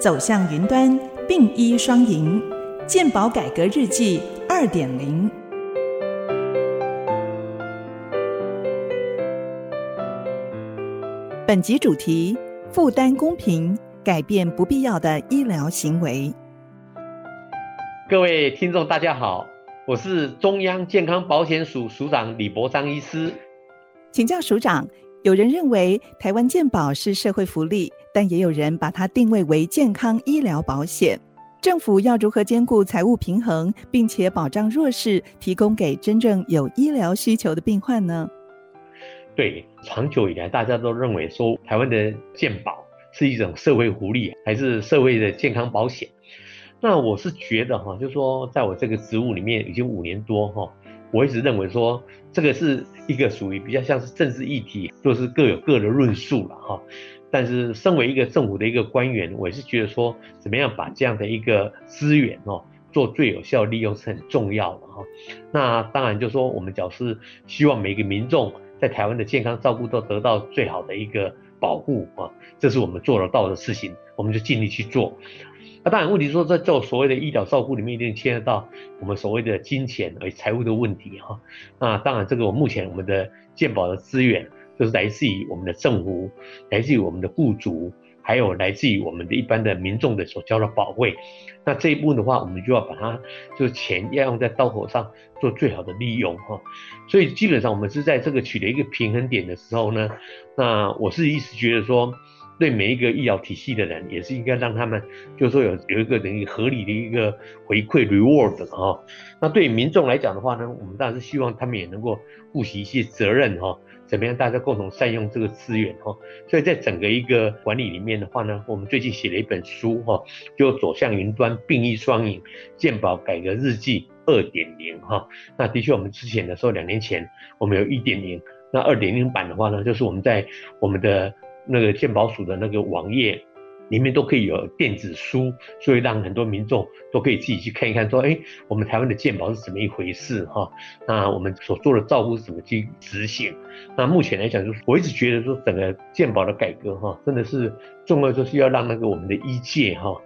走向云端，并医双赢，健保改革日记二点零。本集主题：负担公平，改变不必要的医疗行为。各位听众，大家好，我是中央健康保险署署长李博章医师，请教署长。有人认为台湾健保是社会福利，但也有人把它定位为健康医疗保险。政府要如何兼顾财务平衡，并且保障弱势，提供给真正有医疗需求的病患呢？对，长久以来大家都认为说台湾的健保是一种社会福利，还是社会的健康保险？那我是觉得哈，就是说在我这个职务里面已经五年多哈。我一直认为说，这个是一个属于比较像是政治议题，就是各有各的论述了哈。但是身为一个政府的一个官员，我也是觉得说，怎么样把这样的一个资源哦，做最有效利用是很重要的哈。那当然就说，我们表示希望每个民众在台湾的健康照顾都得到最好的一个保护啊，这是我们做得到的事情，我们就尽力去做。那当然，问题说在做所谓的医疗照顾里面，一定牵涉到我们所谓的金钱和财务的问题哈。那当然，这个我目前我们的健保的资源，就是来自于我们的政府，来自于我们的雇主，还有来自于我们的一般的民众的所交的保费。那这一部分的话，我们就要把它，就是钱要用在刀口上做最好的利用哈。所以基本上我们是在这个取得一个平衡点的时候呢，那我是一直觉得说。对每一个医疗体系的人，也是应该让他们，就是说有有一个等于合理的一个回馈 reward 哈。那对民众来讲的话呢，我们当然是希望他们也能够负起一些责任哈。怎么样，大家共同善用这个资源哈。所以在整个一个管理里面的话呢，我们最近写了一本书哈，就走向云端，并翼双赢，健保改革日记二点零哈。那的确，我们之前的时候，两年前我们有一点零，那二点零版的话呢，就是我们在我们的。那个鉴宝署的那个网页里面都可以有电子书，所以让很多民众都可以自己去看一看，说，哎，我们台湾的鉴宝是怎么一回事哈？那我们所做的照顾是怎么去执行？那目前来讲，就是我一直觉得说，整个鉴宝的改革哈，真的是重要，就是要让那个我们的医界哈。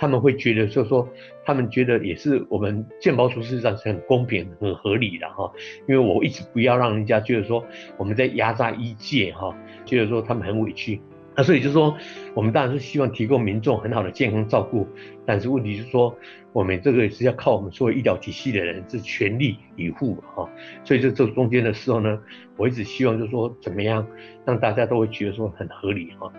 他们会觉得，就是说，他们觉得也是我们健保处事实上是很公平、很合理的哈。因为我一直不要让人家觉得说我们在压榨医界哈，觉得说他们很委屈。那所以就是说，我们当然是希望提供民众很好的健康照顾，但是问题是说，我们这个是要靠我们作为医疗体系的人是全力以赴哈。所以这这中间的时候呢，我一直希望就是说，怎么样让大家都会觉得说很合理哈。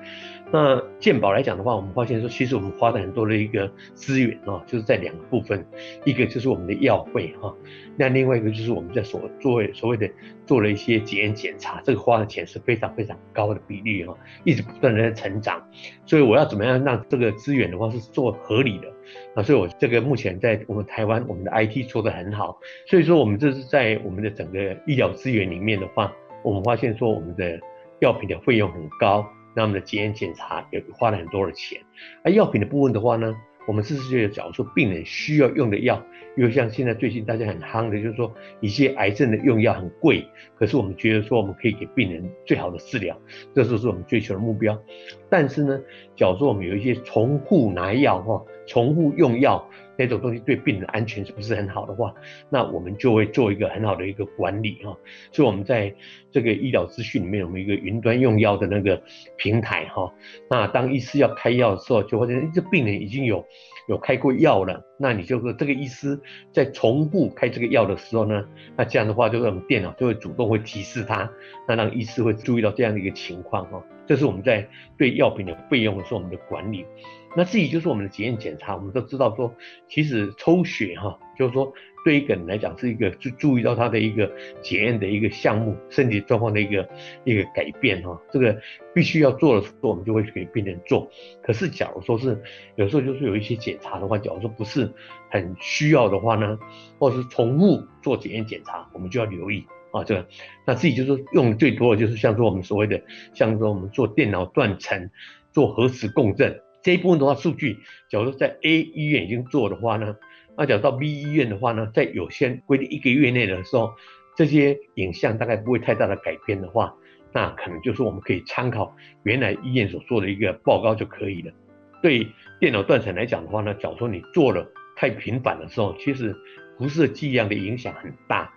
那健保来讲的话，我们发现说，其实我们花的很多的一个资源啊，就是在两个部分，一个就是我们的药费哈，那另外一个就是我们在所作为所谓的做了一些检验检查，这个花的钱是非常非常高的比例哈，一直不断的在成长，所以我要怎么样让这个资源的话是做合理的啊？所以我这个目前在我们台湾，我们的 IT 做得很好，所以说我们这是在我们的整个医疗资源里面的话，我们发现说我们的药品的费用很高。那我们的检验检查也花了很多的钱，而药品的部分的话呢，我们是觉得，假如说病人需要用的药，又像现在最近大家很夯的，就是说一些癌症的用药很贵，可是我们觉得说我们可以给病人最好的治疗，这就是我们追求的目标。但是呢，假如说我们有一些重复拿药哈，重复用药。那种东西对病人安全是不是很好的话，那我们就会做一个很好的一个管理哈。所以我们在这个医疗资讯里面，我们一个云端用药的那个平台哈。那当医师要开药的时候，就发现这病人已经有有开过药了，那你就说这个医师在重复开这个药的时候呢，那这样的话，就是我们电脑就会主动会提示他，那让医师会注意到这样的一个情况哈。这是我们在对药品的费用的时候我们的管理。那至于就是我们的检验检查，我们都知道说，其实抽血哈，就是说对一个人来讲是一个注注意到他的一个检验的一个项目，身体状况的一个一个改变哈，这个必须要做的时候，我们就会给病人做。可是假如说是有时候就是有一些检查的话，假如说不是很需要的话呢，或者是重复做检验检查，我们就要留意啊这个。那自己就是用的最多的就是像说我们所谓的，像说我们做电脑断层、做核磁共振。这一部分的话，数据，假如在 A 医院已经做的话呢，那假如到 B 医院的话呢，在有限规定一个月内的时候，这些影像大概不会太大的改变的话，那可能就是我们可以参考原来医院所做的一个报告就可以了。对电脑断层来讲的话呢，假如说你做了太频繁的时候，其实辐射剂量的影响很大，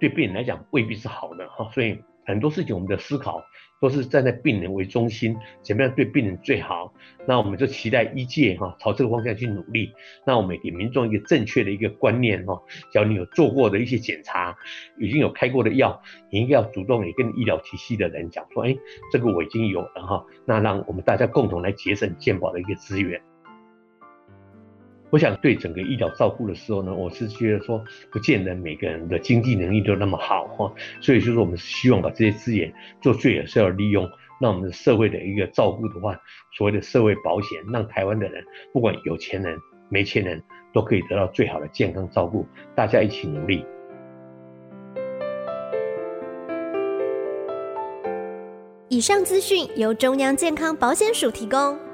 对病人来讲未必是好的哈。所以很多事情我们的思考。都是站在病人为中心，怎么样对病人最好？那我们就期待医界哈朝这个方向去努力。那我们给民众一个正确的一个观念哈，只要你有做过的一些检查，已经有开过的药，你应该要主动也跟医疗体系的人讲说，哎，这个我已经有了哈，那让我们大家共同来节省健保的一个资源。我想对整个医疗照顾的时候呢，我是觉得说，不见得每个人的经济能力都那么好哈，所以就是我们希望把这些资源做最有效的利用，让我们的社会的一个照顾的话，所谓的社会保险，让台湾的人不管有钱人、没钱人都可以得到最好的健康照顾，大家一起努力。以上资讯由中央健康保险署提供。